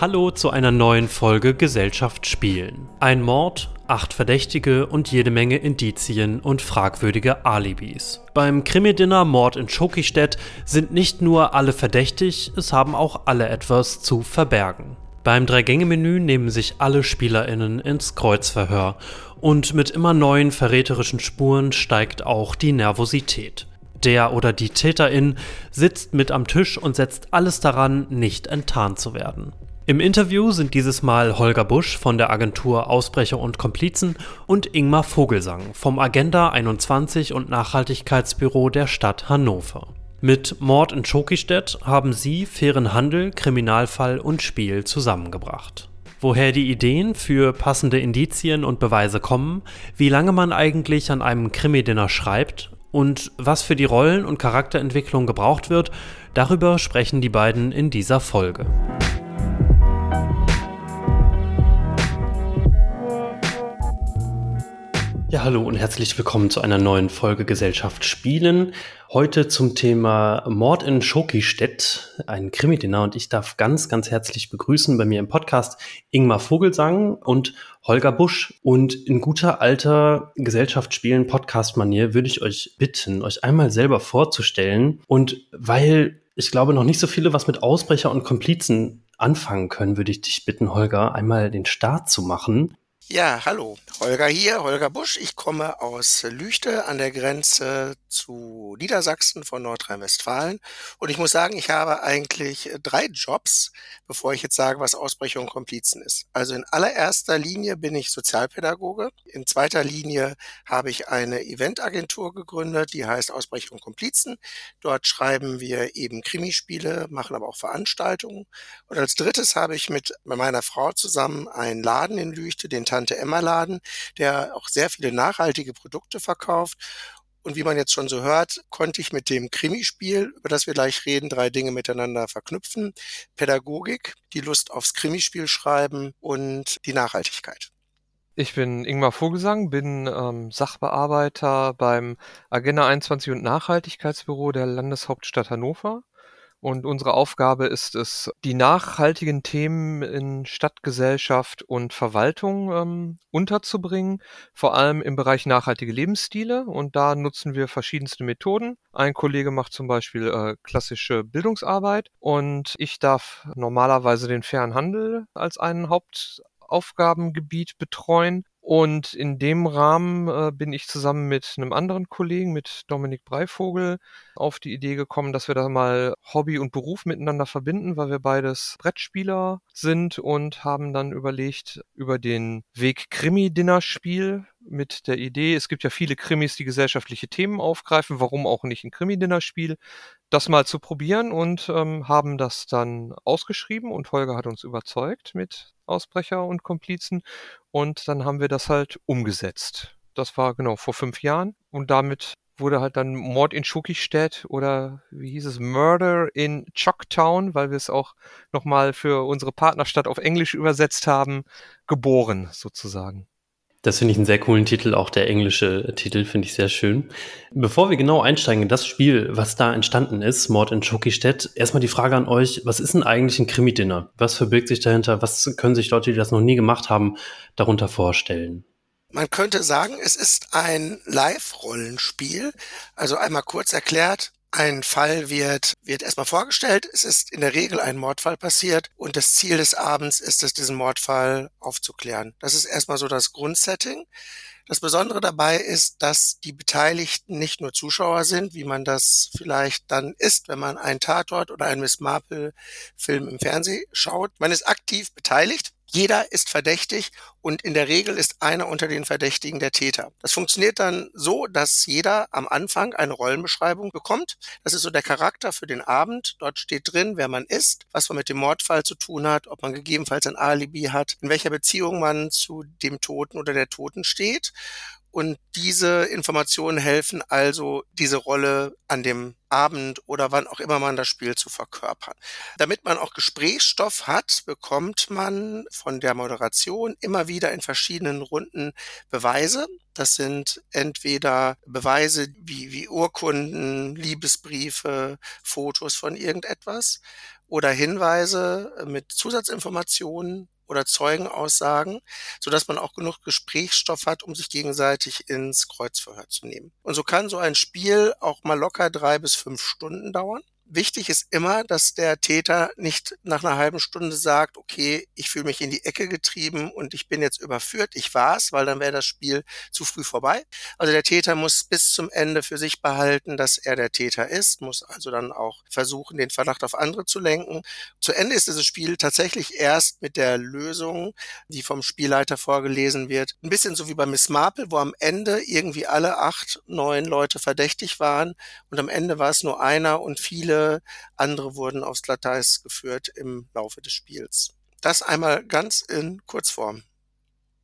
Hallo zu einer neuen Folge Gesellschaft spielen. Ein Mord, acht Verdächtige und jede Menge Indizien und fragwürdige Alibis. Beim Krimi-Dinner Mord in Schokistedt sind nicht nur alle verdächtig, es haben auch alle etwas zu verbergen. Beim Drei-Gänge-Menü nehmen sich alle SpielerInnen ins Kreuzverhör und mit immer neuen verräterischen Spuren steigt auch die Nervosität. Der oder die Täterin sitzt mit am Tisch und setzt alles daran, nicht enttarnt zu werden. Im Interview sind dieses Mal Holger Busch von der Agentur Ausbrecher und Komplizen und Ingmar Vogelsang vom Agenda 21 und Nachhaltigkeitsbüro der Stadt Hannover. Mit Mord in Schokistedt haben sie fairen Handel, Kriminalfall und Spiel zusammengebracht. Woher die Ideen für passende Indizien und Beweise kommen, wie lange man eigentlich an einem Krimi-Dinner schreibt und was für die Rollen- und Charakterentwicklung gebraucht wird, darüber sprechen die beiden in dieser Folge. Ja, hallo und herzlich willkommen zu einer neuen Folge Gesellschaft Spielen. Heute zum Thema Mord in Schokistedt, ein Krimi-Dinner. Und ich darf ganz, ganz herzlich begrüßen bei mir im Podcast Ingmar Vogelsang und Holger Busch. Und in guter alter Gesellschaft Spielen Podcast-Manier würde ich euch bitten, euch einmal selber vorzustellen. Und weil ich glaube, noch nicht so viele was mit Ausbrecher und Komplizen anfangen können, würde ich dich bitten, Holger, einmal den Start zu machen. Ja, hallo. Holger hier, Holger Busch. Ich komme aus Lüchte an der Grenze zu Niedersachsen von Nordrhein-Westfalen. Und ich muss sagen, ich habe eigentlich drei Jobs, bevor ich jetzt sage, was Ausbrechung und Komplizen ist. Also in allererster Linie bin ich Sozialpädagoge. In zweiter Linie habe ich eine Eventagentur gegründet, die heißt Ausbrechung und Komplizen. Dort schreiben wir eben Krimispiele, machen aber auch Veranstaltungen. Und als drittes habe ich mit meiner Frau zusammen einen Laden in Lüchte, den Tante Emma Laden, der auch sehr viele nachhaltige Produkte verkauft. Und wie man jetzt schon so hört, konnte ich mit dem Krimispiel, über das wir gleich reden, drei Dinge miteinander verknüpfen. Pädagogik, die Lust aufs Krimispiel schreiben und die Nachhaltigkeit. Ich bin Ingmar Vogelsang, bin ähm, Sachbearbeiter beim Agenda 21 und Nachhaltigkeitsbüro der Landeshauptstadt Hannover. Und unsere Aufgabe ist es, die nachhaltigen Themen in Stadtgesellschaft und Verwaltung ähm, unterzubringen, vor allem im Bereich nachhaltige Lebensstile. Und da nutzen wir verschiedenste Methoden. Ein Kollege macht zum Beispiel äh, klassische Bildungsarbeit und ich darf normalerweise den fairen Handel als einen Hauptaufgabengebiet betreuen und in dem Rahmen äh, bin ich zusammen mit einem anderen Kollegen, mit Dominik Breivogel, auf die Idee gekommen, dass wir da mal Hobby und Beruf miteinander verbinden, weil wir beides Brettspieler sind und haben dann überlegt, über den Weg Krimi-Dinner-Spiel mit der Idee, es gibt ja viele Krimis, die gesellschaftliche Themen aufgreifen, warum auch nicht ein Krimi-Dinner-Spiel, das mal zu probieren und ähm, haben das dann ausgeschrieben und Holger hat uns überzeugt mit Ausbrecher und Komplizen und dann haben wir das halt umgesetzt. Das war genau vor fünf Jahren und damit wurde halt dann Mord in Schokistedt oder wie hieß es, Murder in Choctown, weil wir es auch nochmal für unsere Partnerstadt auf Englisch übersetzt haben, geboren sozusagen. Das finde ich einen sehr coolen Titel, auch der englische Titel finde ich sehr schön. Bevor wir genau einsteigen in das Spiel, was da entstanden ist, Mord in Schokistedt, erstmal die Frage an euch, was ist denn eigentlich ein Krimi-Dinner? Was verbirgt sich dahinter? Was können sich Leute, die das noch nie gemacht haben, darunter vorstellen? Man könnte sagen, es ist ein Live-Rollenspiel. Also einmal kurz erklärt, ein Fall wird, wird erstmal vorgestellt. Es ist in der Regel ein Mordfall passiert und das Ziel des Abends ist es, diesen Mordfall aufzuklären. Das ist erstmal so das Grundsetting. Das Besondere dabei ist, dass die Beteiligten nicht nur Zuschauer sind, wie man das vielleicht dann ist, wenn man einen Tatort oder einen Miss Marple Film im Fernsehen schaut. Man ist aktiv beteiligt jeder ist verdächtig und in der Regel ist einer unter den Verdächtigen der Täter. Das funktioniert dann so, dass jeder am Anfang eine Rollenbeschreibung bekommt. Das ist so der Charakter für den Abend. Dort steht drin, wer man ist, was man mit dem Mordfall zu tun hat, ob man gegebenenfalls ein Alibi hat, in welcher Beziehung man zu dem Toten oder der Toten steht. Und diese Informationen helfen also, diese Rolle an dem Abend oder wann auch immer man das Spiel zu verkörpern. Damit man auch Gesprächsstoff hat, bekommt man von der Moderation immer wieder in verschiedenen Runden Beweise. Das sind entweder Beweise wie, wie Urkunden, Liebesbriefe, Fotos von irgendetwas oder Hinweise mit Zusatzinformationen oder Zeugenaussagen, so dass man auch genug Gesprächsstoff hat, um sich gegenseitig ins Kreuzverhör zu nehmen. Und so kann so ein Spiel auch mal locker drei bis fünf Stunden dauern wichtig ist immer, dass der Täter nicht nach einer halben Stunde sagt, okay, ich fühle mich in die Ecke getrieben und ich bin jetzt überführt, ich war's, weil dann wäre das Spiel zu früh vorbei. Also der Täter muss bis zum Ende für sich behalten, dass er der Täter ist, muss also dann auch versuchen, den Verdacht auf andere zu lenken. Zu Ende ist dieses Spiel tatsächlich erst mit der Lösung, die vom Spielleiter vorgelesen wird. Ein bisschen so wie bei Miss Marple, wo am Ende irgendwie alle acht, neun Leute verdächtig waren und am Ende war es nur einer und viele andere wurden aufs Glatteis geführt im Laufe des Spiels. Das einmal ganz in Kurzform.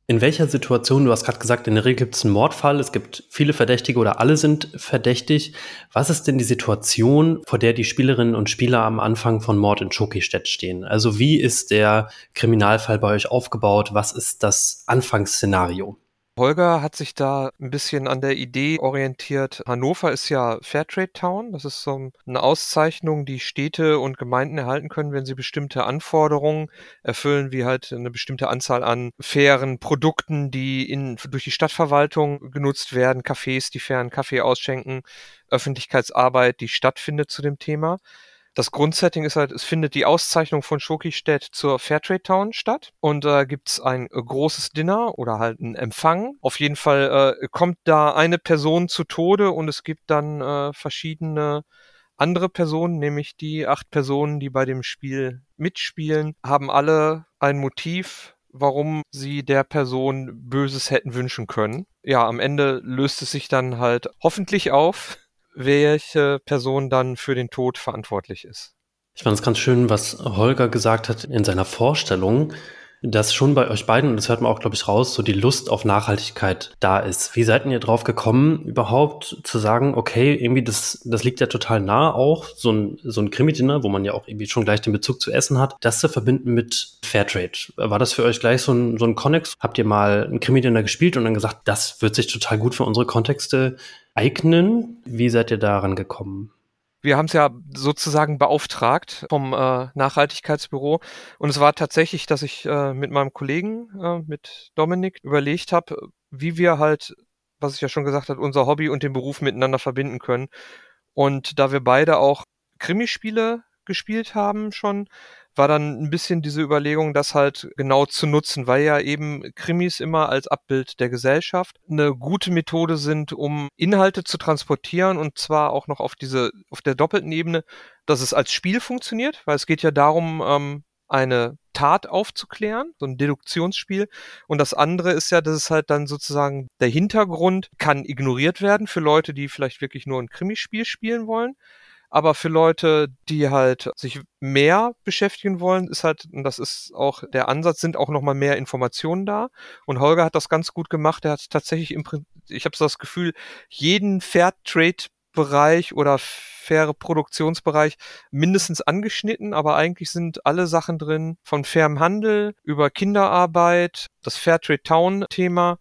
In welcher Situation, du hast gerade gesagt, in der Regel gibt es einen Mordfall, es gibt viele Verdächtige oder alle sind verdächtig. Was ist denn die Situation, vor der die Spielerinnen und Spieler am Anfang von Mord in Schokistedt stehen? Also wie ist der Kriminalfall bei euch aufgebaut? Was ist das Anfangsszenario? Holger hat sich da ein bisschen an der Idee orientiert. Hannover ist ja Fairtrade Town. Das ist so eine Auszeichnung, die Städte und Gemeinden erhalten können, wenn sie bestimmte Anforderungen erfüllen, wie halt eine bestimmte Anzahl an fairen Produkten, die in, durch die Stadtverwaltung genutzt werden, Cafés, die fairen Kaffee ausschenken, Öffentlichkeitsarbeit, die stattfindet zu dem Thema das Grundsetting ist halt, es findet die Auszeichnung von Schokistedt zur Fairtrade Town statt und da äh, gibt's ein äh, großes Dinner oder halt ein Empfang. Auf jeden Fall äh, kommt da eine Person zu Tode und es gibt dann äh, verschiedene andere Personen, nämlich die acht Personen, die bei dem Spiel mitspielen, haben alle ein Motiv, warum sie der Person Böses hätten wünschen können. Ja, am Ende löst es sich dann halt hoffentlich auf welche Person dann für den Tod verantwortlich ist. Ich fand es ganz schön, was Holger gesagt hat in seiner Vorstellung, dass schon bei euch beiden, und das hört man auch, glaube ich, raus, so die Lust auf Nachhaltigkeit da ist. Wie seid ihr drauf gekommen, überhaupt zu sagen, okay, irgendwie das, das liegt ja total nah auch, so ein, so ein Krimi-Dinner, wo man ja auch irgendwie schon gleich den Bezug zu Essen hat, das zu verbinden mit Fairtrade. War das für euch gleich so ein, so ein Connex? Habt ihr mal ein Krimi-Dinner gespielt und dann gesagt, das wird sich total gut für unsere Kontexte eignen? Wie seid ihr daran gekommen? Wir haben es ja sozusagen beauftragt vom äh, Nachhaltigkeitsbüro. Und es war tatsächlich, dass ich äh, mit meinem Kollegen, äh, mit Dominik, überlegt habe, wie wir halt, was ich ja schon gesagt habe, unser Hobby und den Beruf miteinander verbinden können. Und da wir beide auch Krimispiele gespielt haben schon, war dann ein bisschen diese Überlegung, das halt genau zu nutzen, weil ja eben Krimis immer als Abbild der Gesellschaft eine gute Methode sind, um Inhalte zu transportieren und zwar auch noch auf diese, auf der doppelten Ebene, dass es als Spiel funktioniert, weil es geht ja darum, ähm, eine Tat aufzuklären, so ein Deduktionsspiel. Und das andere ist ja, dass es halt dann sozusagen der Hintergrund kann ignoriert werden für Leute, die vielleicht wirklich nur ein Krimispiel spielen wollen. Aber für Leute, die halt sich mehr beschäftigen wollen, ist halt, und das ist auch der Ansatz, sind auch nochmal mehr Informationen da. Und Holger hat das ganz gut gemacht. Er hat tatsächlich im Prinzip, ich habe so das Gefühl, jeden Fairtrade-Bereich oder faire Produktionsbereich mindestens angeschnitten, aber eigentlich sind alle Sachen drin, von fairem Handel über Kinderarbeit, das Fairtrade Town-Thema,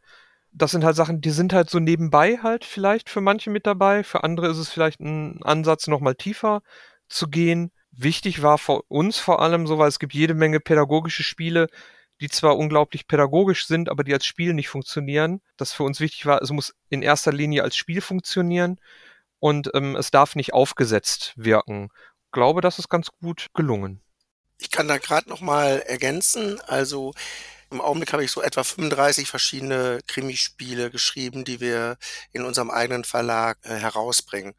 das sind halt Sachen, die sind halt so nebenbei halt vielleicht für manche mit dabei. Für andere ist es vielleicht ein Ansatz, nochmal tiefer zu gehen. Wichtig war für uns vor allem so, weil es gibt jede Menge pädagogische Spiele, die zwar unglaublich pädagogisch sind, aber die als Spiel nicht funktionieren. Das für uns wichtig war, es muss in erster Linie als Spiel funktionieren und ähm, es darf nicht aufgesetzt wirken. Ich glaube, das ist ganz gut gelungen. Ich kann da gerade noch mal ergänzen. Also im Augenblick habe ich so etwa 35 verschiedene Krimispiele geschrieben, die wir in unserem eigenen Verlag äh, herausbringen.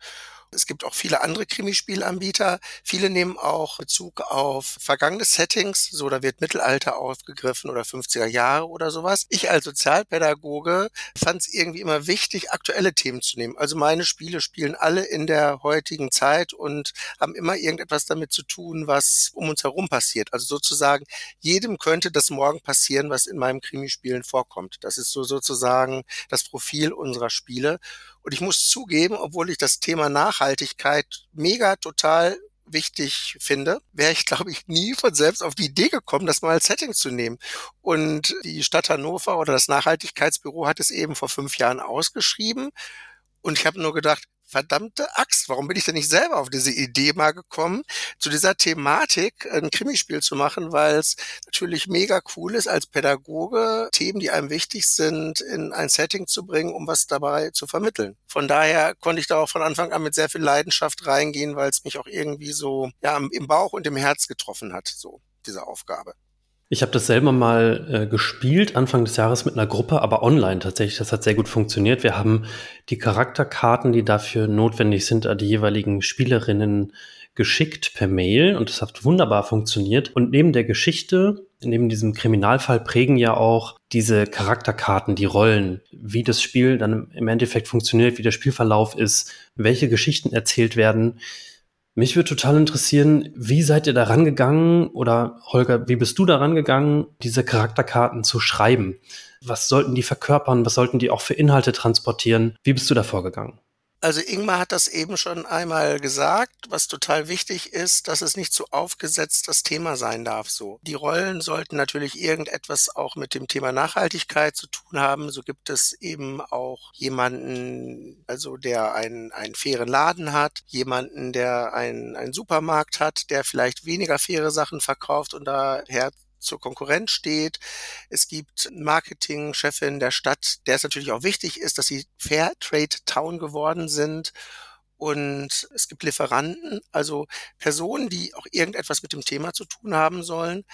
Es gibt auch viele andere Krimispielanbieter. Viele nehmen auch Bezug auf vergangene Settings. So, da wird Mittelalter aufgegriffen oder 50er Jahre oder sowas. Ich als Sozialpädagoge fand es irgendwie immer wichtig, aktuelle Themen zu nehmen. Also meine Spiele spielen alle in der heutigen Zeit und haben immer irgendetwas damit zu tun, was um uns herum passiert. Also sozusagen, jedem könnte das morgen passieren, was in meinem Krimispielen vorkommt. Das ist so sozusagen das Profil unserer Spiele. Und ich muss zugeben, obwohl ich das Thema Nachhaltigkeit mega total wichtig finde, wäre ich, glaube ich, nie von selbst auf die Idee gekommen, das mal als Setting zu nehmen. Und die Stadt Hannover oder das Nachhaltigkeitsbüro hat es eben vor fünf Jahren ausgeschrieben. Und ich habe nur gedacht, verdammte Axt, warum bin ich denn nicht selber auf diese Idee mal gekommen, zu dieser Thematik ein Krimispiel zu machen, weil es natürlich mega cool ist, als Pädagoge Themen, die einem wichtig sind, in ein Setting zu bringen, um was dabei zu vermitteln. Von daher konnte ich da auch von Anfang an mit sehr viel Leidenschaft reingehen, weil es mich auch irgendwie so ja, im Bauch und im Herz getroffen hat, so diese Aufgabe. Ich habe das selber mal äh, gespielt, Anfang des Jahres mit einer Gruppe, aber online tatsächlich. Das hat sehr gut funktioniert. Wir haben die Charakterkarten, die dafür notwendig sind, an die jeweiligen Spielerinnen geschickt per Mail und das hat wunderbar funktioniert. Und neben der Geschichte, neben diesem Kriminalfall prägen ja auch diese Charakterkarten, die Rollen, wie das Spiel dann im Endeffekt funktioniert, wie der Spielverlauf ist, welche Geschichten erzählt werden. Mich würde total interessieren, wie seid ihr da rangegangen oder Holger, wie bist du da rangegangen, diese Charakterkarten zu schreiben? Was sollten die verkörpern? Was sollten die auch für Inhalte transportieren? Wie bist du da vorgegangen? Also Ingmar hat das eben schon einmal gesagt, was total wichtig ist, dass es nicht zu aufgesetzt das Thema sein darf so. Die Rollen sollten natürlich irgendetwas auch mit dem Thema Nachhaltigkeit zu tun haben. So gibt es eben auch jemanden, also der einen, einen fairen Laden hat, jemanden, der einen, einen Supermarkt hat, der vielleicht weniger faire Sachen verkauft und daher zur Konkurrenz steht. Es gibt Marketingchefin der Stadt, der es natürlich auch wichtig ist, dass sie Fair Trade Town geworden sind und es gibt Lieferanten, also Personen, die auch irgendetwas mit dem Thema zu tun haben sollen.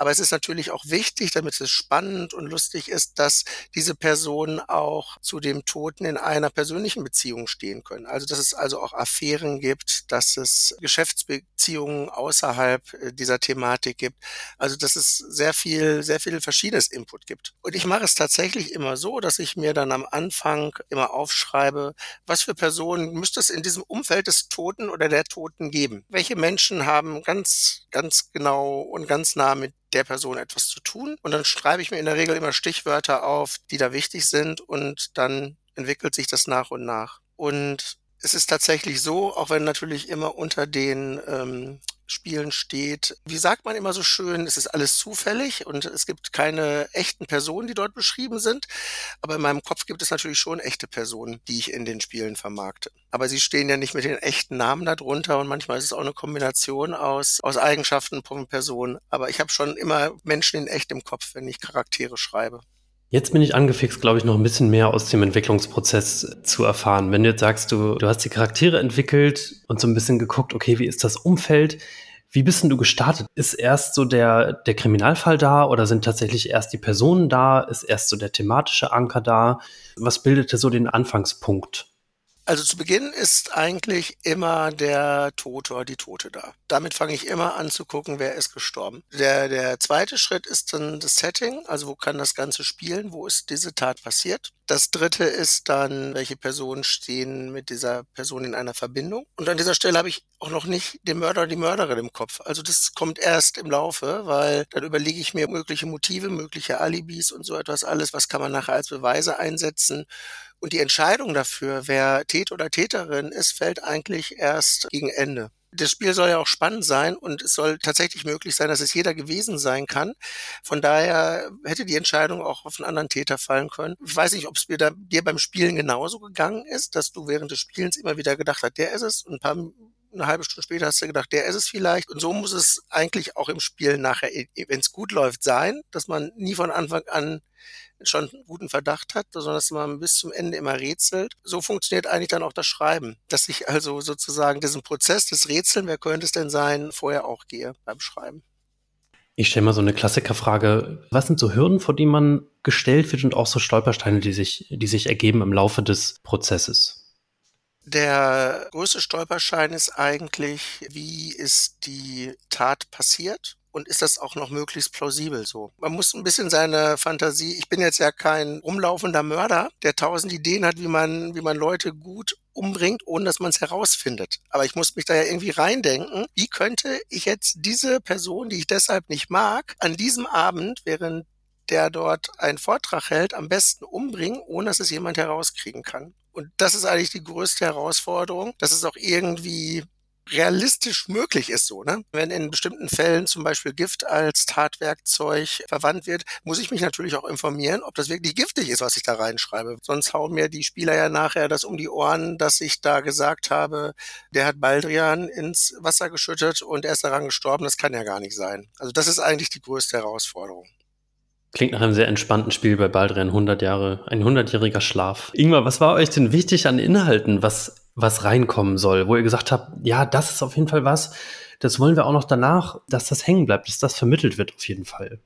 Aber es ist natürlich auch wichtig, damit es spannend und lustig ist, dass diese Personen auch zu dem Toten in einer persönlichen Beziehung stehen können. Also dass es also auch Affären gibt, dass es Geschäftsbeziehungen außerhalb äh, dieser Thematik gibt. Also dass es sehr viel, sehr viel verschiedenes Input gibt. Und ich mache es tatsächlich immer so, dass ich mir dann am Anfang immer aufschreibe, was für Personen müsste es in diesem Umfeld des Toten oder der Toten geben? Welche Menschen haben ganz, ganz genau und ganz nah mit der Person etwas zu tun? Und dann schreibe ich mir in der Regel immer Stichwörter auf, die da wichtig sind und dann entwickelt sich das nach und nach. Und es ist tatsächlich so, auch wenn natürlich immer unter den ähm, Spielen steht, wie sagt man immer so schön, es ist alles zufällig und es gibt keine echten Personen, die dort beschrieben sind. Aber in meinem Kopf gibt es natürlich schon echte Personen, die ich in den Spielen vermarkte. Aber sie stehen ja nicht mit den echten Namen darunter und manchmal ist es auch eine Kombination aus, aus Eigenschaften von Personen. Aber ich habe schon immer Menschen in echt im Kopf, wenn ich Charaktere schreibe. Jetzt bin ich angefixt, glaube ich, noch ein bisschen mehr aus dem Entwicklungsprozess zu erfahren. Wenn du jetzt sagst, du, du hast die Charaktere entwickelt und so ein bisschen geguckt, okay, wie ist das Umfeld? Wie bist denn du gestartet? Ist erst so der, der Kriminalfall da oder sind tatsächlich erst die Personen da? Ist erst so der thematische Anker da? Was bildete so den Anfangspunkt? Also zu Beginn ist eigentlich immer der Tote oder die Tote da. Damit fange ich immer an zu gucken, wer ist gestorben. Der, der zweite Schritt ist dann das Setting, also wo kann das Ganze spielen, wo ist diese Tat passiert. Das dritte ist dann, welche Personen stehen mit dieser Person in einer Verbindung. Und an dieser Stelle habe ich auch noch nicht den Mörder oder die Mörderin im Kopf. Also das kommt erst im Laufe, weil dann überlege ich mir mögliche Motive, mögliche Alibis und so etwas alles, was kann man nachher als Beweise einsetzen und die Entscheidung dafür, wer Täter oder Täterin ist, fällt eigentlich erst gegen Ende. Das Spiel soll ja auch spannend sein und es soll tatsächlich möglich sein, dass es jeder gewesen sein kann. Von daher hätte die Entscheidung auch auf einen anderen Täter fallen können. Ich weiß nicht, ob es dir, beim Spielen genauso gegangen ist, dass du während des Spielens immer wieder gedacht hast, der ist es und ein paar eine halbe Stunde später hast du gedacht, der ist es vielleicht. Und so muss es eigentlich auch im Spiel nachher, wenn es gut läuft, sein, dass man nie von Anfang an schon einen guten Verdacht hat, sondern dass man bis zum Ende immer rätselt. So funktioniert eigentlich dann auch das Schreiben, dass ich also sozusagen diesen Prozess des Rätseln, wer könnte es denn sein, vorher auch gehe beim Schreiben. Ich stelle mal so eine Klassikerfrage. Was sind so Hürden, vor die man gestellt wird und auch so Stolpersteine, die sich, die sich ergeben im Laufe des Prozesses? Der größte Stolperschein ist eigentlich, wie ist die Tat passiert? Und ist das auch noch möglichst plausibel so. Man muss ein bisschen seine Fantasie, ich bin jetzt ja kein rumlaufender Mörder, der tausend Ideen hat, wie man, wie man Leute gut umbringt, ohne dass man es herausfindet. Aber ich muss mich da ja irgendwie reindenken, wie könnte ich jetzt diese Person, die ich deshalb nicht mag, an diesem Abend, während der dort einen Vortrag hält, am besten umbringen, ohne dass es jemand herauskriegen kann. Und das ist eigentlich die größte Herausforderung, dass es auch irgendwie realistisch möglich ist so. Ne? Wenn in bestimmten Fällen zum Beispiel Gift als Tatwerkzeug verwandt wird, muss ich mich natürlich auch informieren, ob das wirklich giftig ist, was ich da reinschreibe. Sonst hauen mir die Spieler ja nachher das um die Ohren, dass ich da gesagt habe, der hat Baldrian ins Wasser geschüttet und er ist daran gestorben. Das kann ja gar nicht sein. Also das ist eigentlich die größte Herausforderung. Klingt nach einem sehr entspannten Spiel bei Baldrian 100 Jahre, ein 100-jähriger Schlaf. Ingmar, was war euch denn wichtig an Inhalten, was, was reinkommen soll, wo ihr gesagt habt, ja, das ist auf jeden Fall was, das wollen wir auch noch danach, dass das hängen bleibt, dass das vermittelt wird auf jeden Fall.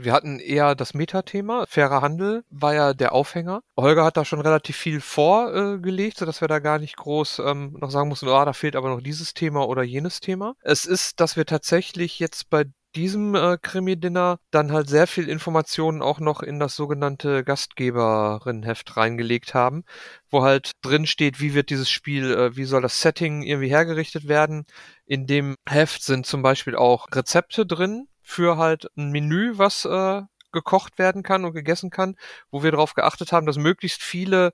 Wir hatten eher das Metathema. Fairer Handel war ja der Aufhänger. Holger hat da schon relativ viel vorgelegt, äh, sodass wir da gar nicht groß ähm, noch sagen mussten, ah, da fehlt aber noch dieses Thema oder jenes Thema. Es ist, dass wir tatsächlich jetzt bei diesem äh, Krimi-Dinner dann halt sehr viel Informationen auch noch in das sogenannte Gastgeberin-Heft reingelegt haben, wo halt drin steht, wie wird dieses Spiel, äh, wie soll das Setting irgendwie hergerichtet werden. In dem Heft sind zum Beispiel auch Rezepte drin für halt ein Menü, was äh, gekocht werden kann und gegessen kann, wo wir darauf geachtet haben, dass möglichst viele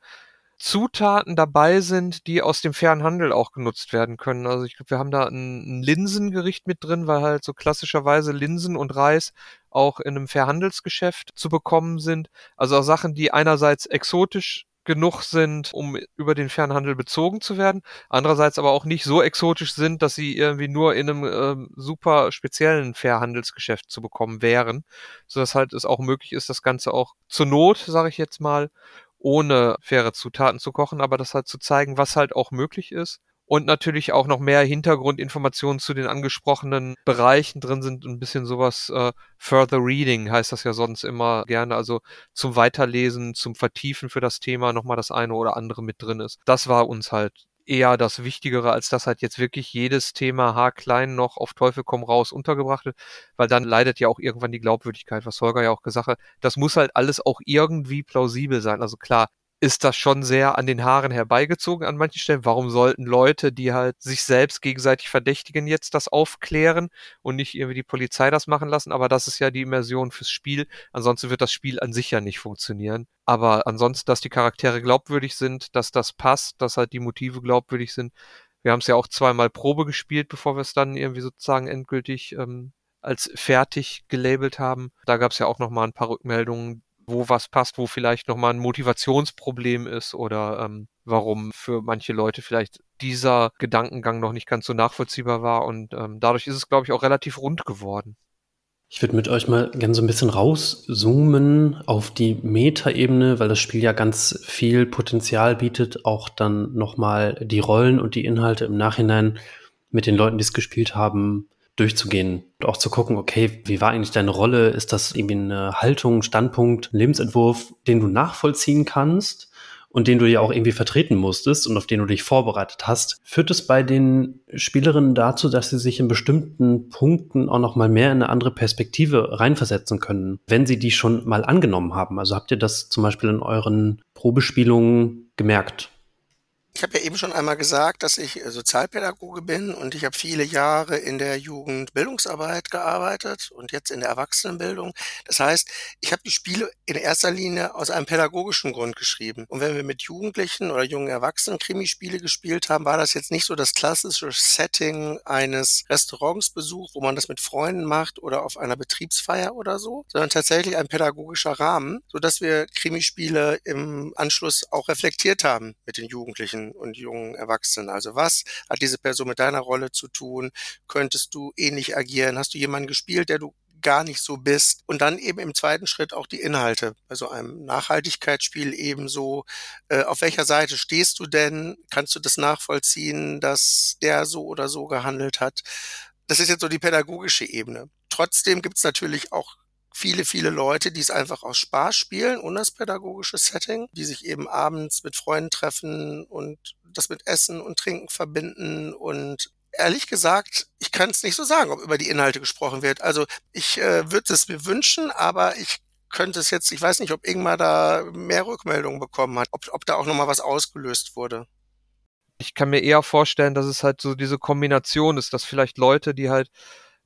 Zutaten dabei sind, die aus dem fairen Handel auch genutzt werden können. Also ich glaube, wir haben da ein, ein, Linsengericht mit drin, weil halt so klassischerweise Linsen und Reis auch in einem Fairhandelsgeschäft zu bekommen sind. Also auch Sachen, die einerseits exotisch genug sind, um über den Fernhandel bezogen zu werden, andererseits aber auch nicht so exotisch sind, dass sie irgendwie nur in einem äh, super speziellen Fairhandelsgeschäft zu bekommen wären, so dass halt es auch möglich ist, das Ganze auch zur Not, sage ich jetzt mal, ohne faire Zutaten zu kochen, aber das halt zu zeigen, was halt auch möglich ist. Und natürlich auch noch mehr Hintergrundinformationen zu den angesprochenen Bereichen drin sind. Ein bisschen sowas äh, Further Reading heißt das ja sonst immer gerne. Also zum Weiterlesen, zum Vertiefen für das Thema nochmal das eine oder andere mit drin ist. Das war uns halt eher das Wichtigere, als dass halt jetzt wirklich jedes Thema haarklein noch auf Teufel komm raus untergebracht wird, weil dann leidet ja auch irgendwann die Glaubwürdigkeit, was Holger ja auch gesagt hat. Das muss halt alles auch irgendwie plausibel sein. Also klar, ist das schon sehr an den Haaren herbeigezogen an manchen Stellen. Warum sollten Leute, die halt sich selbst gegenseitig verdächtigen, jetzt das aufklären und nicht irgendwie die Polizei das machen lassen? Aber das ist ja die Immersion fürs Spiel. Ansonsten wird das Spiel an sich ja nicht funktionieren. Aber ansonsten, dass die Charaktere glaubwürdig sind, dass das passt, dass halt die Motive glaubwürdig sind. Wir haben es ja auch zweimal Probe gespielt, bevor wir es dann irgendwie sozusagen endgültig ähm, als fertig gelabelt haben. Da gab es ja auch noch mal ein paar Rückmeldungen, wo was passt, wo vielleicht nochmal ein Motivationsproblem ist oder ähm, warum für manche Leute vielleicht dieser Gedankengang noch nicht ganz so nachvollziehbar war. Und ähm, dadurch ist es, glaube ich, auch relativ rund geworden. Ich würde mit euch mal gerne so ein bisschen rauszoomen auf die Metaebene, weil das Spiel ja ganz viel Potenzial bietet, auch dann nochmal die Rollen und die Inhalte im Nachhinein mit den Leuten, die es gespielt haben, durchzugehen und auch zu gucken, okay, wie war eigentlich deine Rolle? Ist das irgendwie eine Haltung, Standpunkt, Lebensentwurf, den du nachvollziehen kannst und den du ja auch irgendwie vertreten musstest und auf den du dich vorbereitet hast? Führt es bei den Spielerinnen dazu, dass sie sich in bestimmten Punkten auch noch mal mehr in eine andere Perspektive reinversetzen können, wenn sie die schon mal angenommen haben? Also habt ihr das zum Beispiel in euren Probespielungen gemerkt? Ich habe ja eben schon einmal gesagt, dass ich äh, Sozialpädagoge bin und ich habe viele Jahre in der Jugendbildungsarbeit gearbeitet und jetzt in der Erwachsenenbildung. Das heißt, ich habe die Spiele in erster Linie aus einem pädagogischen Grund geschrieben. Und wenn wir mit Jugendlichen oder jungen Erwachsenen Krimispiele gespielt haben, war das jetzt nicht so das klassische Setting eines Restaurantsbesuchs, wo man das mit Freunden macht oder auf einer Betriebsfeier oder so, sondern tatsächlich ein pädagogischer Rahmen, sodass wir Krimispiele im Anschluss auch reflektiert haben mit den Jugendlichen und jungen Erwachsenen. Also was hat diese Person mit deiner Rolle zu tun? Könntest du ähnlich agieren? Hast du jemanden gespielt, der du gar nicht so bist. Und dann eben im zweiten Schritt auch die Inhalte. Bei so einem Nachhaltigkeitsspiel ebenso. Äh, auf welcher Seite stehst du denn? Kannst du das nachvollziehen, dass der so oder so gehandelt hat? Das ist jetzt so die pädagogische Ebene. Trotzdem gibt es natürlich auch viele, viele Leute, die es einfach aus Spaß spielen, ohne das pädagogische Setting, die sich eben abends mit Freunden treffen und das mit Essen und Trinken verbinden und ehrlich gesagt, ich kann es nicht so sagen, ob über die Inhalte gesprochen wird. Also ich äh, würde es mir wünschen, aber ich könnte es jetzt, ich weiß nicht, ob Ingmar da mehr Rückmeldungen bekommen hat, ob, ob da auch nochmal was ausgelöst wurde. Ich kann mir eher vorstellen, dass es halt so diese Kombination ist, dass vielleicht Leute, die halt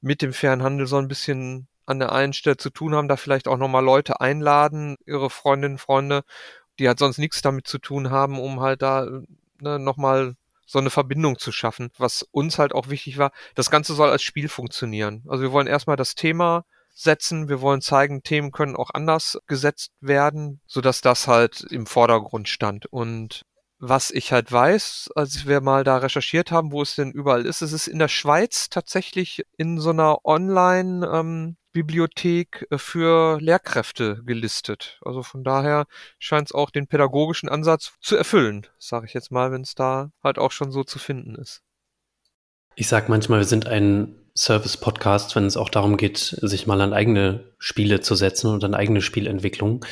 mit dem fairen Handel so ein bisschen an der einen Stelle zu tun haben, da vielleicht auch nochmal Leute einladen, ihre Freundinnen, Freunde, die halt sonst nichts damit zu tun haben, um halt da ne, nochmal so eine Verbindung zu schaffen. Was uns halt auch wichtig war, das Ganze soll als Spiel funktionieren. Also wir wollen erstmal das Thema setzen. Wir wollen zeigen, Themen können auch anders gesetzt werden, sodass das halt im Vordergrund stand. Und was ich halt weiß, als wir mal da recherchiert haben, wo es denn überall ist, es ist in der Schweiz tatsächlich in so einer Online- ähm, Bibliothek äh, für Lehrkräfte gelistet. Also von daher scheint es auch den pädagogischen Ansatz zu erfüllen, sage ich jetzt mal, wenn es da halt auch schon so zu finden ist. Ich sage manchmal, wir sind ein Service-Podcast, wenn es auch darum geht, sich mal an eigene Spiele zu setzen und an eigene Spielentwicklung.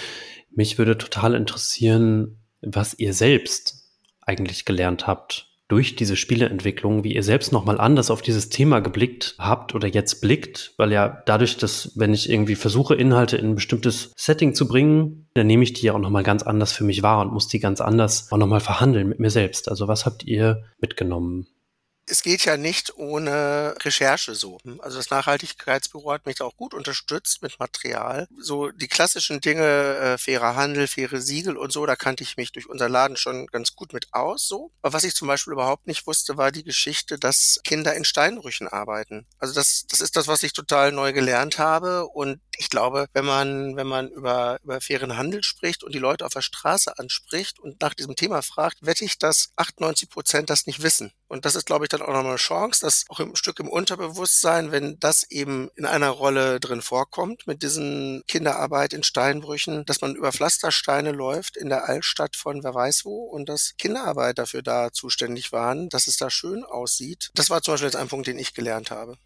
Mich würde total interessieren, was ihr selbst eigentlich gelernt habt durch diese Spieleentwicklung, wie ihr selbst nochmal anders auf dieses Thema geblickt habt oder jetzt blickt, weil ja dadurch, dass wenn ich irgendwie versuche, Inhalte in ein bestimmtes Setting zu bringen, dann nehme ich die ja auch nochmal ganz anders für mich wahr und muss die ganz anders auch nochmal verhandeln mit mir selbst. Also was habt ihr mitgenommen? Es geht ja nicht ohne Recherche so. Also das Nachhaltigkeitsbüro hat mich auch gut unterstützt mit Material. So die klassischen Dinge, äh, fairer Handel, faire Siegel und so, da kannte ich mich durch unser Laden schon ganz gut mit aus. So. Aber was ich zum Beispiel überhaupt nicht wusste, war die Geschichte, dass Kinder in Steinbrüchen arbeiten. Also das, das ist das, was ich total neu gelernt habe. Und ich glaube, wenn man, wenn man über, über fairen Handel spricht und die Leute auf der Straße anspricht und nach diesem Thema fragt, wette ich, dass 98 Prozent das nicht wissen. Und das ist, glaube ich, dann auch nochmal eine Chance, dass auch ein Stück im Unterbewusstsein, wenn das eben in einer Rolle drin vorkommt, mit diesen Kinderarbeit in Steinbrüchen, dass man über Pflastersteine läuft in der Altstadt von wer weiß wo und dass Kinderarbeit dafür da zuständig waren, dass es da schön aussieht. Das war zum Beispiel jetzt ein Punkt, den ich gelernt habe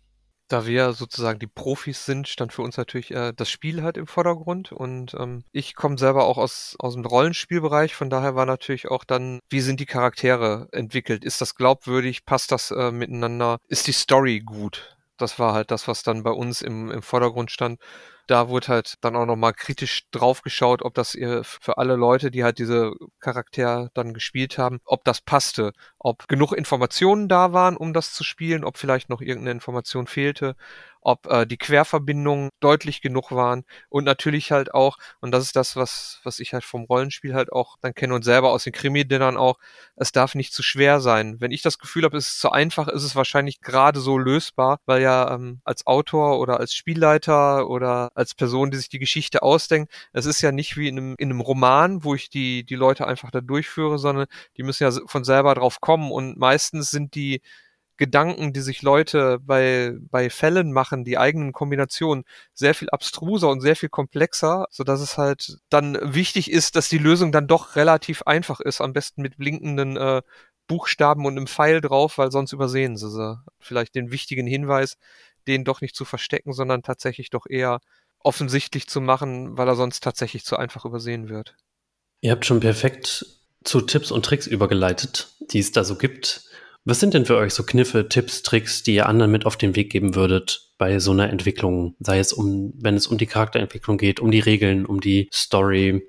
da wir sozusagen die Profis sind, stand für uns natürlich äh, das Spiel halt im Vordergrund. Und ähm, ich komme selber auch aus, aus dem Rollenspielbereich, von daher war natürlich auch dann, wie sind die Charaktere entwickelt? Ist das glaubwürdig? Passt das äh, miteinander? Ist die Story gut? Das war halt das, was dann bei uns im, im Vordergrund stand da wurde halt dann auch nochmal kritisch drauf geschaut, ob das für alle Leute, die halt diese Charakter dann gespielt haben, ob das passte, ob genug Informationen da waren, um das zu spielen, ob vielleicht noch irgendeine Information fehlte ob äh, die Querverbindungen deutlich genug waren und natürlich halt auch, und das ist das, was, was ich halt vom Rollenspiel halt auch dann kenne und selber aus den Krimi-Dinnern auch, es darf nicht zu schwer sein. Wenn ich das Gefühl habe, es ist zu einfach, ist es wahrscheinlich gerade so lösbar, weil ja ähm, als Autor oder als Spielleiter oder als Person, die sich die Geschichte ausdenkt, es ist ja nicht wie in einem, in einem Roman, wo ich die, die Leute einfach da durchführe, sondern die müssen ja von selber drauf kommen und meistens sind die Gedanken, die sich Leute bei, bei Fällen machen, die eigenen Kombinationen, sehr viel abstruser und sehr viel komplexer, so dass es halt dann wichtig ist, dass die Lösung dann doch relativ einfach ist, am besten mit blinkenden äh, Buchstaben und einem Pfeil drauf, weil sonst übersehen sie sie. Vielleicht den wichtigen Hinweis, den doch nicht zu verstecken, sondern tatsächlich doch eher offensichtlich zu machen, weil er sonst tatsächlich zu einfach übersehen wird. Ihr habt schon perfekt zu Tipps und Tricks übergeleitet, die es da so gibt. Was sind denn für euch so Kniffe, Tipps, Tricks, die ihr anderen mit auf den Weg geben würdet bei so einer Entwicklung? Sei es um, wenn es um die Charakterentwicklung geht, um die Regeln, um die Story.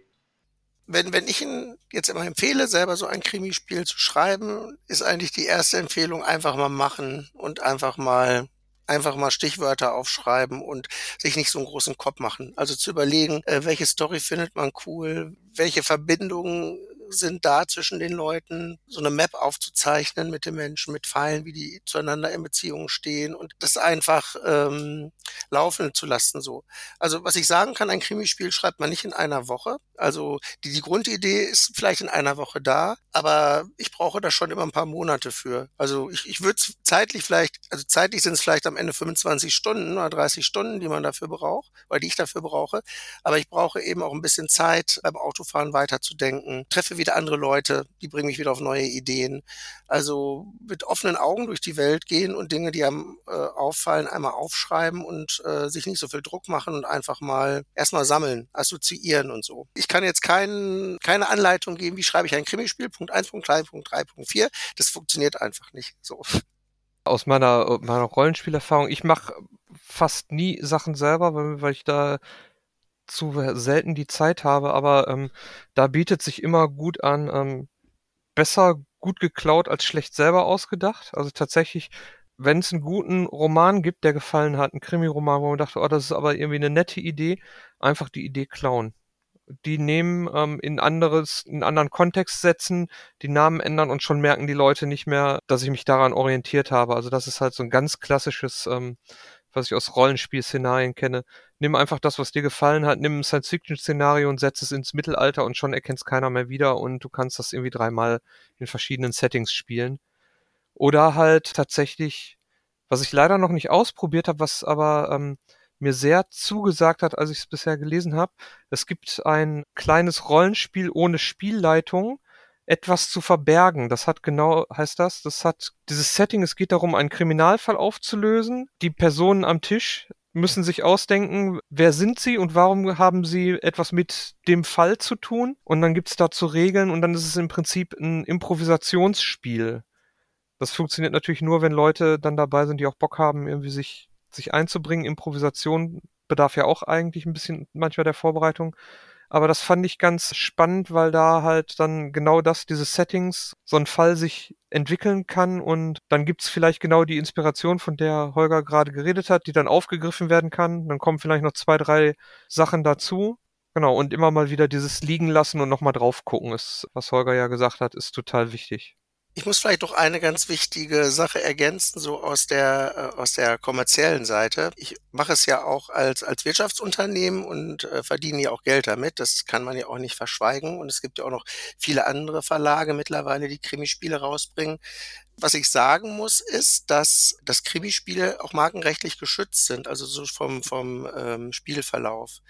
Wenn, wenn ich Ihnen jetzt immer empfehle, selber so ein Krimispiel zu schreiben, ist eigentlich die erste Empfehlung einfach mal machen und einfach mal einfach mal Stichwörter aufschreiben und sich nicht so einen großen Kopf machen. Also zu überlegen, äh, welche Story findet man cool, welche Verbindungen sind da zwischen den Leuten, so eine Map aufzuzeichnen mit den Menschen, mit Pfeilen, wie die zueinander in Beziehungen stehen und das einfach ähm, laufen zu lassen. So. Also was ich sagen kann, ein Krimispiel schreibt man nicht in einer Woche. Also die, die Grundidee ist vielleicht in einer Woche da, aber ich brauche da schon immer ein paar Monate für. Also ich, ich würde zeitlich vielleicht, also zeitlich sind es vielleicht am Ende 25 Stunden oder 30 Stunden, die man dafür braucht, oder die ich dafür brauche. Aber ich brauche eben auch ein bisschen Zeit beim Autofahren weiterzudenken, treffe wieder andere Leute, die bringen mich wieder auf neue Ideen. Also mit offenen Augen durch die Welt gehen und Dinge, die einem äh, auffallen, einmal aufschreiben und äh, sich nicht so viel Druck machen und einfach mal erstmal sammeln, assoziieren und so. Ich kann jetzt kein, keine Anleitung geben, wie schreibe ich ein Krimispiel, Punkt 1, Punkt 3, Punkt 3, Punkt 4. Das funktioniert einfach nicht so. Aus meiner, meiner Rollenspielerfahrung, ich mache fast nie Sachen selber, weil, weil ich da zu selten die Zeit habe, aber ähm, da bietet sich immer gut an, ähm, besser gut geklaut als schlecht selber ausgedacht. Also tatsächlich, wenn es einen guten Roman gibt, der gefallen hat, einen Krimi-Roman, wo man dachte, oh, das ist aber irgendwie eine nette Idee, einfach die Idee klauen. die nehmen, ähm, in anderes, in anderen Kontext setzen, die Namen ändern und schon merken die Leute nicht mehr, dass ich mich daran orientiert habe. Also das ist halt so ein ganz klassisches, ähm, was ich aus Rollenspielszenarien kenne. Nimm einfach das, was dir gefallen hat, nimm ein Science-Fiction-Szenario und setz es ins Mittelalter und schon erkennt es keiner mehr wieder und du kannst das irgendwie dreimal in verschiedenen Settings spielen. Oder halt tatsächlich, was ich leider noch nicht ausprobiert habe, was aber ähm, mir sehr zugesagt hat, als ich es bisher gelesen habe. Es gibt ein kleines Rollenspiel ohne Spielleitung, etwas zu verbergen. Das hat genau, heißt das, das hat dieses Setting, es geht darum, einen Kriminalfall aufzulösen. Die Personen am Tisch müssen sich ausdenken, wer sind sie und warum haben sie etwas mit dem Fall zu tun. Und dann gibt's dazu Regeln und dann ist es im Prinzip ein Improvisationsspiel. Das funktioniert natürlich nur, wenn Leute dann dabei sind, die auch Bock haben, irgendwie sich sich einzubringen. Improvisation bedarf ja auch eigentlich ein bisschen manchmal der Vorbereitung. Aber das fand ich ganz spannend, weil da halt dann genau das, diese Settings, so ein Fall sich entwickeln kann und dann gibt's vielleicht genau die Inspiration, von der Holger gerade geredet hat, die dann aufgegriffen werden kann. Dann kommen vielleicht noch zwei, drei Sachen dazu. Genau, und immer mal wieder dieses liegen lassen und nochmal drauf gucken, ist, was Holger ja gesagt hat, ist total wichtig. Ich muss vielleicht doch eine ganz wichtige Sache ergänzen, so aus der, äh, aus der kommerziellen Seite. Ich mache es ja auch als, als Wirtschaftsunternehmen und äh, verdiene ja auch Geld damit. Das kann man ja auch nicht verschweigen. Und es gibt ja auch noch viele andere Verlage mittlerweile, die Krimispiele rausbringen. Was ich sagen muss, ist, dass, dass Krimispiele auch markenrechtlich geschützt sind, also so vom, vom ähm, Spielverlauf.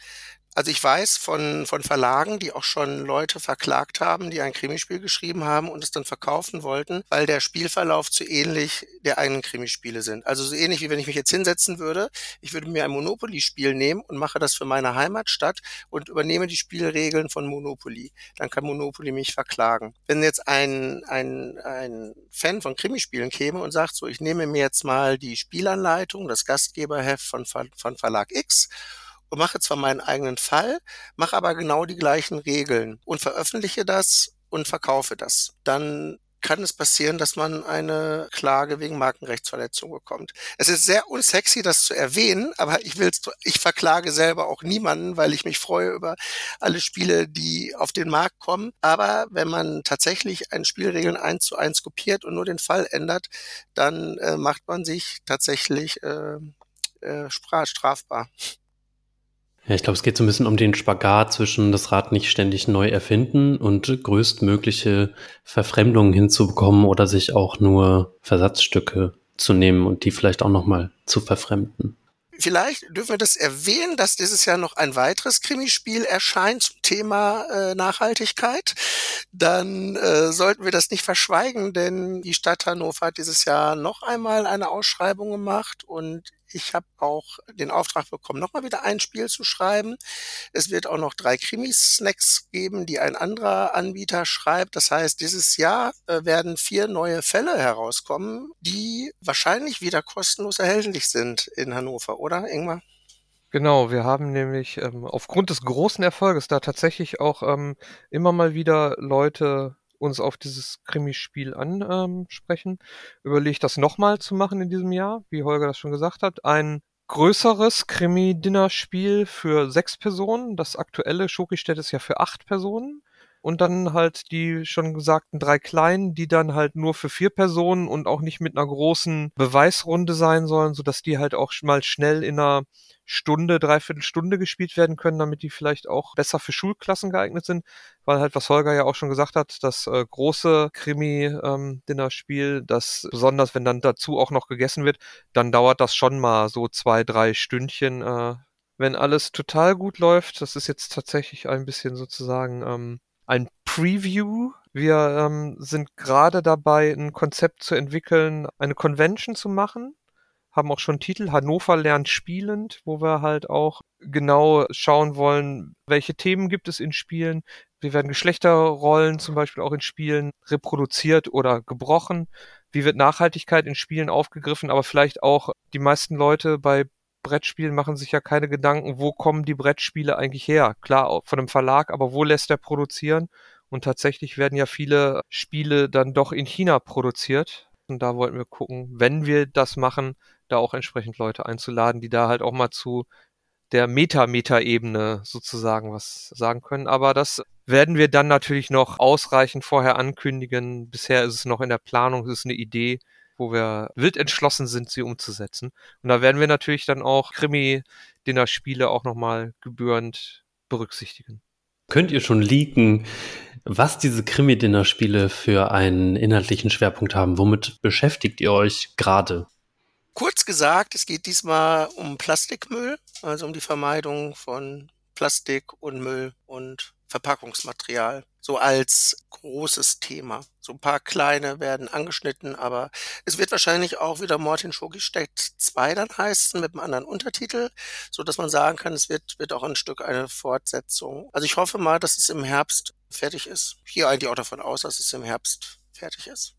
Also ich weiß von, von Verlagen, die auch schon Leute verklagt haben, die ein Krimispiel geschrieben haben und es dann verkaufen wollten, weil der Spielverlauf zu ähnlich der eigenen Krimispiele sind. Also so ähnlich wie wenn ich mich jetzt hinsetzen würde, ich würde mir ein Monopoly-Spiel nehmen und mache das für meine Heimatstadt und übernehme die Spielregeln von Monopoly. Dann kann Monopoly mich verklagen. Wenn jetzt ein, ein, ein Fan von Krimispielen käme und sagt so, ich nehme mir jetzt mal die Spielanleitung, das Gastgeberheft von, von Verlag X mache zwar meinen eigenen Fall, mache aber genau die gleichen Regeln und veröffentliche das und verkaufe das. Dann kann es passieren, dass man eine Klage wegen Markenrechtsverletzung bekommt. Es ist sehr unsexy, das zu erwähnen, aber ich will, ich verklage selber auch niemanden, weil ich mich freue über alle Spiele, die auf den Markt kommen. Aber wenn man tatsächlich ein Spielregeln eins zu eins kopiert und nur den Fall ändert, dann äh, macht man sich tatsächlich äh, äh, strafbar. Ja, ich glaube, es geht so ein bisschen um den Spagat zwischen das Rad nicht ständig neu erfinden und größtmögliche Verfremdungen hinzubekommen oder sich auch nur Versatzstücke zu nehmen und die vielleicht auch nochmal zu verfremden. Vielleicht dürfen wir das erwähnen, dass dieses Jahr noch ein weiteres Krimispiel erscheint zum Thema äh, Nachhaltigkeit. Dann äh, sollten wir das nicht verschweigen, denn die Stadt Hannover hat dieses Jahr noch einmal eine Ausschreibung gemacht und ich habe auch den Auftrag bekommen, nochmal wieder ein Spiel zu schreiben. Es wird auch noch drei Krimi-Snacks geben, die ein anderer Anbieter schreibt. Das heißt, dieses Jahr äh, werden vier neue Fälle herauskommen, die wahrscheinlich wieder kostenlos erhältlich sind in Hannover, oder Ingmar? Genau, wir haben nämlich ähm, aufgrund des großen Erfolges da tatsächlich auch ähm, immer mal wieder Leute uns auf dieses Krimispiel ansprechen, überlege ich das nochmal zu machen in diesem Jahr, wie Holger das schon gesagt hat. Ein größeres Krimi-Dinner-Spiel für sechs Personen. Das aktuelle Schokistedt ist ja für acht Personen. Und dann halt die schon gesagten drei kleinen, die dann halt nur für vier Personen und auch nicht mit einer großen Beweisrunde sein sollen, sodass die halt auch mal schnell in einer Stunde, dreiviertel Stunde gespielt werden können, damit die vielleicht auch besser für Schulklassen geeignet sind, weil halt, was Holger ja auch schon gesagt hat, das äh, große Krimi-Dinnerspiel, ähm, das besonders, wenn dann dazu auch noch gegessen wird, dann dauert das schon mal so zwei, drei Stündchen, äh, wenn alles total gut läuft. Das ist jetzt tatsächlich ein bisschen sozusagen ähm, ein Preview. Wir ähm, sind gerade dabei, ein Konzept zu entwickeln, eine Convention zu machen haben auch schon Titel. Hannover lernt spielend, wo wir halt auch genau schauen wollen, welche Themen gibt es in Spielen. Wie werden Geschlechterrollen zum Beispiel auch in Spielen reproduziert oder gebrochen? Wie wird Nachhaltigkeit in Spielen aufgegriffen? Aber vielleicht auch die meisten Leute bei Brettspielen machen sich ja keine Gedanken, wo kommen die Brettspiele eigentlich her? Klar, von einem Verlag, aber wo lässt er produzieren? Und tatsächlich werden ja viele Spiele dann doch in China produziert. Und da wollten wir gucken, wenn wir das machen, da auch entsprechend Leute einzuladen, die da halt auch mal zu der Meta-Meta-Ebene sozusagen was sagen können. Aber das werden wir dann natürlich noch ausreichend vorher ankündigen. Bisher ist es noch in der Planung, es ist eine Idee, wo wir wild entschlossen sind, sie umzusetzen. Und da werden wir natürlich dann auch Krimi-Dinner-Spiele auch nochmal gebührend berücksichtigen. Könnt ihr schon leaken, was diese Krimi-Dinner-Spiele für einen inhaltlichen Schwerpunkt haben? Womit beschäftigt ihr euch gerade? Kurz gesagt, es geht diesmal um Plastikmüll, also um die Vermeidung von Plastik und Müll und Verpackungsmaterial. So als großes Thema. So ein paar kleine werden angeschnitten, aber es wird wahrscheinlich auch wieder Mord in Schokistedt 2 dann heißen mit einem anderen Untertitel, so dass man sagen kann, es wird, wird auch ein Stück eine Fortsetzung. Also ich hoffe mal, dass es im Herbst fertig ist. Hier eigentlich auch davon aus, dass es im Herbst fertig ist.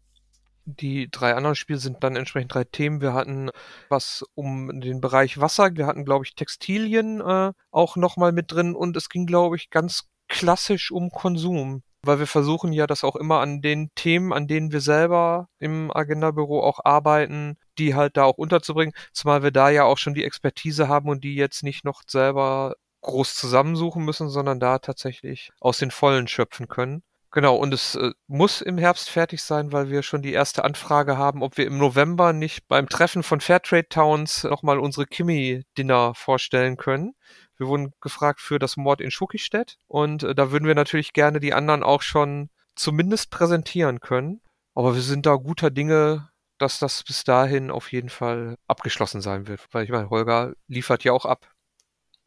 Die drei anderen Spiele sind dann entsprechend drei Themen. Wir hatten was um den Bereich Wasser, wir hatten, glaube ich, Textilien äh, auch nochmal mit drin und es ging, glaube ich, ganz klassisch um Konsum. Weil wir versuchen ja das auch immer an den Themen, an denen wir selber im Agenda-Büro auch arbeiten, die halt da auch unterzubringen. Zumal wir da ja auch schon die Expertise haben und die jetzt nicht noch selber groß zusammensuchen müssen, sondern da tatsächlich aus den Vollen schöpfen können. Genau, und es äh, muss im Herbst fertig sein, weil wir schon die erste Anfrage haben, ob wir im November nicht beim Treffen von Fairtrade Towns nochmal unsere Kimi-Dinner vorstellen können. Wir wurden gefragt für das Mord in Schukistedt und äh, da würden wir natürlich gerne die anderen auch schon zumindest präsentieren können. Aber wir sind da guter Dinge, dass das bis dahin auf jeden Fall abgeschlossen sein wird. Weil ich meine, Holger liefert ja auch ab.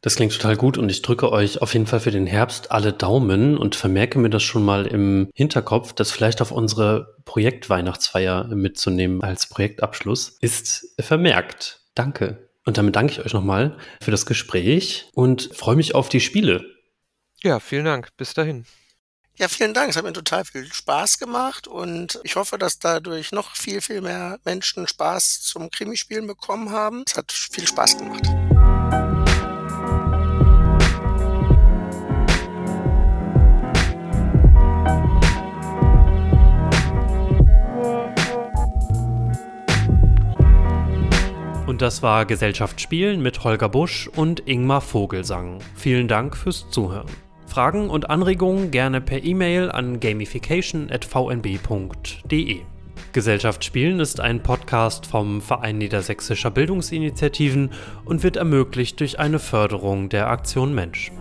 Das klingt total gut und ich drücke euch auf jeden Fall für den Herbst alle Daumen und vermerke mir das schon mal im Hinterkopf, das vielleicht auf unsere Projektweihnachtsfeier mitzunehmen als Projektabschluss. Ist vermerkt. Danke. Und damit danke ich euch nochmal für das Gespräch und freue mich auf die Spiele. Ja, vielen Dank. Bis dahin. Ja, vielen Dank. Es hat mir total viel Spaß gemacht und ich hoffe, dass dadurch noch viel, viel mehr Menschen Spaß zum Krimispielen bekommen haben. Es hat viel Spaß gemacht. Und das war Gesellschaft Spielen mit Holger Busch und Ingmar Vogelsang. Vielen Dank fürs Zuhören. Fragen und Anregungen gerne per E-Mail an gamification.vnb.de. Gesellschaft Spielen ist ein Podcast vom Verein Niedersächsischer Bildungsinitiativen und wird ermöglicht durch eine Förderung der Aktion Mensch.